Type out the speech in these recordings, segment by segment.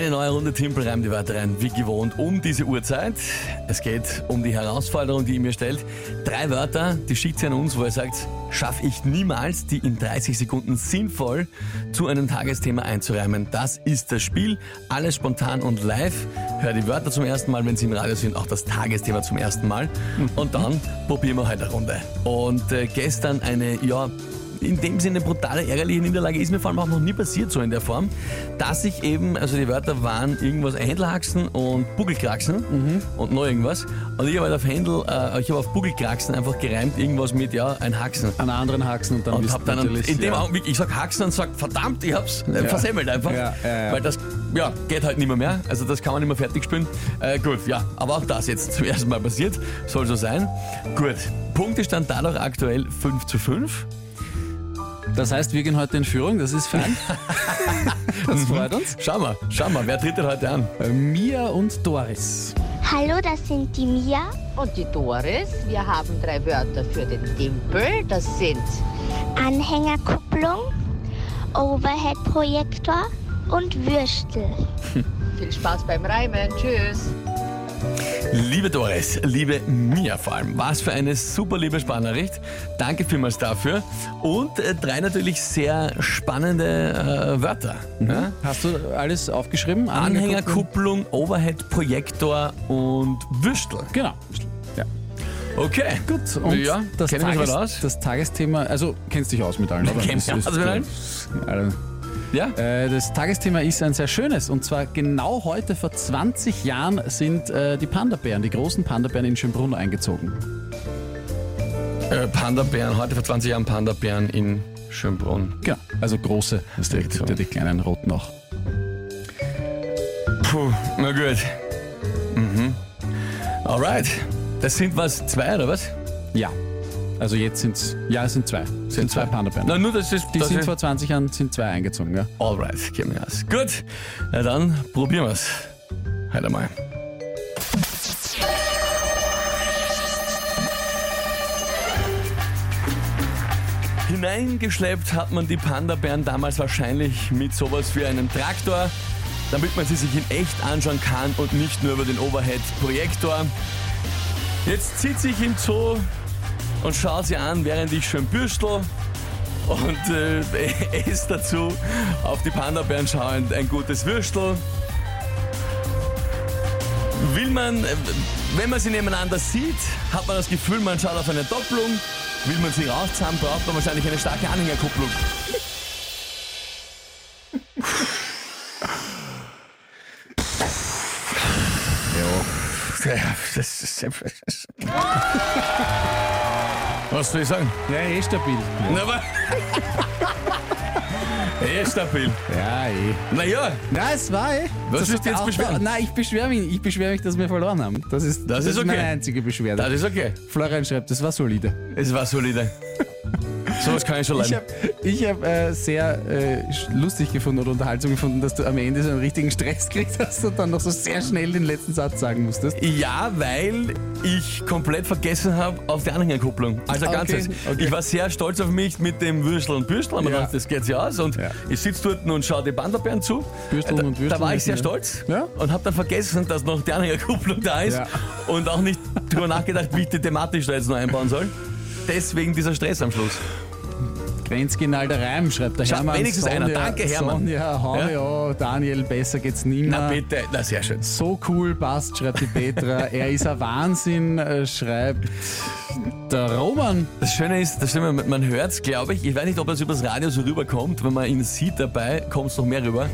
Eine neue Runde Timpel reimt die Wörter rein, wie gewohnt, um diese Uhrzeit. Es geht um die Herausforderung, die ihr mir stellt. Drei Wörter, die schickt sie an uns, wo ihr sagt, schaffe ich niemals, die in 30 Sekunden sinnvoll zu einem Tagesthema einzureimen. Das ist das Spiel. Alles spontan und live. Hör die Wörter zum ersten Mal, wenn sie im Radio sind, auch das Tagesthema zum ersten Mal. Und dann probieren wir heute eine Runde. Und äh, gestern eine, ja, in dem Sinne brutale, ärgerliche Niederlage ist mir vor allem auch noch nie passiert so in der Form, dass ich eben, also die Wörter waren irgendwas Händelhaxen und Buckelkraxen und noch irgendwas. Und ich habe halt auf Händel, äh, ich habe auf Buckelkraxen einfach gereimt irgendwas mit, ja, ein Haxen. An anderen Haxen und dann Und hab dann natürlich, in dem ja. Augenblick, ich sag Haxen und sag, verdammt, ich hab's äh, versemmelt einfach. Ja, ja, ja. Weil das, ja, geht halt nicht mehr mehr. Also das kann man nicht mehr fertig spielen. Äh, gut, ja, aber auch das jetzt zum ersten Mal passiert. Soll so sein. Gut, Punktestand dadurch aktuell 5 zu 5. Das heißt, wir gehen heute in Führung, das ist fein. das freut uns. Schau mal, schau mal, wer tritt denn heute an? Äh, Mia und Doris. Hallo, das sind die Mia. Und die Doris, wir haben drei Wörter für den Dimpel. Das sind Anhängerkupplung, Overhead-Projektor und Würstel. viel Spaß beim Reimen. Tschüss. Liebe Doris, liebe Mia vor allem, was für eine super liebe Sprachnachricht. Danke vielmals dafür. Und äh, drei natürlich sehr spannende äh, Wörter. Ja? Hast du alles aufgeschrieben? Anhängerkupplung, Overhead-Projektor und Würstel. Genau. Ja. Okay. Gut, und ja, das, Tages, das Tagesthema, also kennst dich aus mit allen, oder? Kenn mich Das aus mit allen. Also, Ja? Äh, Das Tagesthema ist ein sehr schönes und zwar genau heute vor 20 Jahren sind äh, die Panda-Bären, die großen Panda-Bären in Schönbrunn eingezogen. Äh, Panda-Bären, heute vor 20 Jahren Panda-Bären in Schönbrunn. Genau, also große, es gibt so. ja die kleinen roten auch. Puh, na gut. Mhm. Alright. Das sind was, zwei oder was? Ja, also jetzt sind es, ja es sind zwei, es sind zwei Panda-Bären. Na, nur das ist. Die das sind ist vor 20 Jahren sind zwei eingezogen, ja. Alright, gib mir das. Gut, na dann probieren wir's. Halt einmal. Hineingeschleppt hat man die Panda-Bären damals wahrscheinlich mit sowas wie einem Traktor, damit man sie sich in echt anschauen kann und nicht nur über den Overhead-Projektor. Jetzt zieht sich im Zoo und schaut sie an, während ich schön bürstel und äh, esse dazu auf die Panda-Bären schauend ein gutes Würstel. Will man, äh, wenn man sie nebeneinander sieht, hat man das Gefühl, man schaut auf eine Doppelung. Will man sie rauszuhaben, braucht man wahrscheinlich eine starke Anhängerkupplung. Ja, das ist Was soll ich sagen? Ja, eh stabil. Na, aber. Eh stabil. Ja, eh. Naja, Na, es war eh. Was Das willst du jetzt beschweren? Nein, ich beschwere mich, ich beschwere mich, dass wir verloren haben. Das ist, Das ist okay. meine einzige Beschwerde. das ist okay. Florian schreibt, das war solide. Es war solide. Sowas kann ich schon Ich leiden. habe ich hab, äh, sehr äh, lustig gefunden oder Unterhaltsam gefunden, dass du am Ende so einen richtigen Stress gekriegt hast und dann noch so sehr schnell den letzten Satz sagen musstest. Ja, weil ich komplett vergessen habe auf die Anhängerkupplung. Also Okay, ganzes. okay. Ich war sehr stolz auf mich mit dem Würstel und Bürstel. Aber Ja. gedacht, das geht ja aus. Und Ja. ich sitze dort und schaue die Panda-Bären zu. Bürsteln da, und Würsteln da war ich sehr stolz Ja. und habe dann vergessen, dass noch die Anhängerkupplung da ist. Ja. Und auch nicht drüber nachgedacht, wie ich die thematisch da jetzt noch einbauen soll. Deswegen dieser Stress am Schluss. Grenzgenalder Reim, schreibt der Schau, Hermann. wenigstens einer. Danke, Hermann. Sonja, hau Ja. Daniel, besser geht's nimmer. Na bitte, na sehr schön. So cool, passt, schreibt die Petra. er ist ein Wahnsinn, äh, schreibt der Roman. Das Schöne ist, das Schöne, man hört es, glaube ich. Ich weiß nicht, ob das übers Radio so rüberkommt. Wenn man ihn sieht dabei, kommt es noch mehr rüber.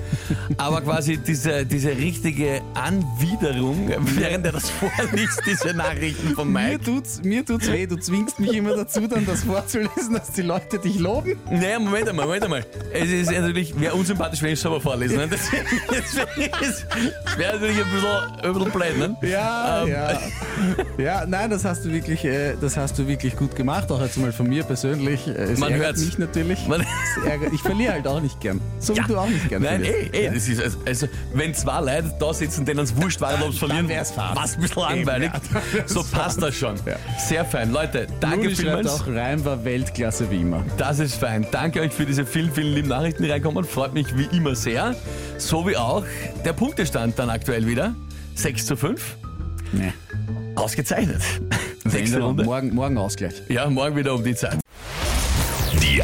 Aber quasi diese, diese richtige Anwiderung, während er das vorliest, diese Nachrichten von Mir Mike. tut's, mir tut's weh, du zwingst mich immer dazu, dann das vorzulesen, dass die Leute dich loben. Naja, Moment einmal, Moment einmal. Es ist natürlich, wäre unsympathisch, wenn ich es selber vorlesen. Ne? Deswegen, deswegen ist- wäre natürlich ein bisschen, ein bisschen blöd. Ne? Ja, Ähm. ja. Ja, nein, das hast du wirklich, äh, das hast du wirklich gut gemacht, auch jetzt mal von mir persönlich. Äh, Es Man hört's. mich natürlich. Man- ich verliere halt auch nicht gern. So wie du auch nicht gern Nein, verlierst. eh, eh. Das ist, also, also, wenn zwei Leute da sitzen, denen es wurscht war, ob sie verlieren. fad. Was ein bisschen langweilig. ja, dann wär's so passt das schon. Ja. Sehr fein. Leute, danke Ludi vielmals. auch, Reim war Weltklasse wie immer. Das ist fein. Danke euch für diese vielen, vielen lieben Nachrichten, die reinkommen. Freut mich wie immer sehr. So wie auch der Punktestand dann aktuell wieder. 6 zu 5. Nee. Ausgezeichnet. Nächste. Runde. Morgen, morgen Ausgleich. Ja, morgen wieder um die Zeit.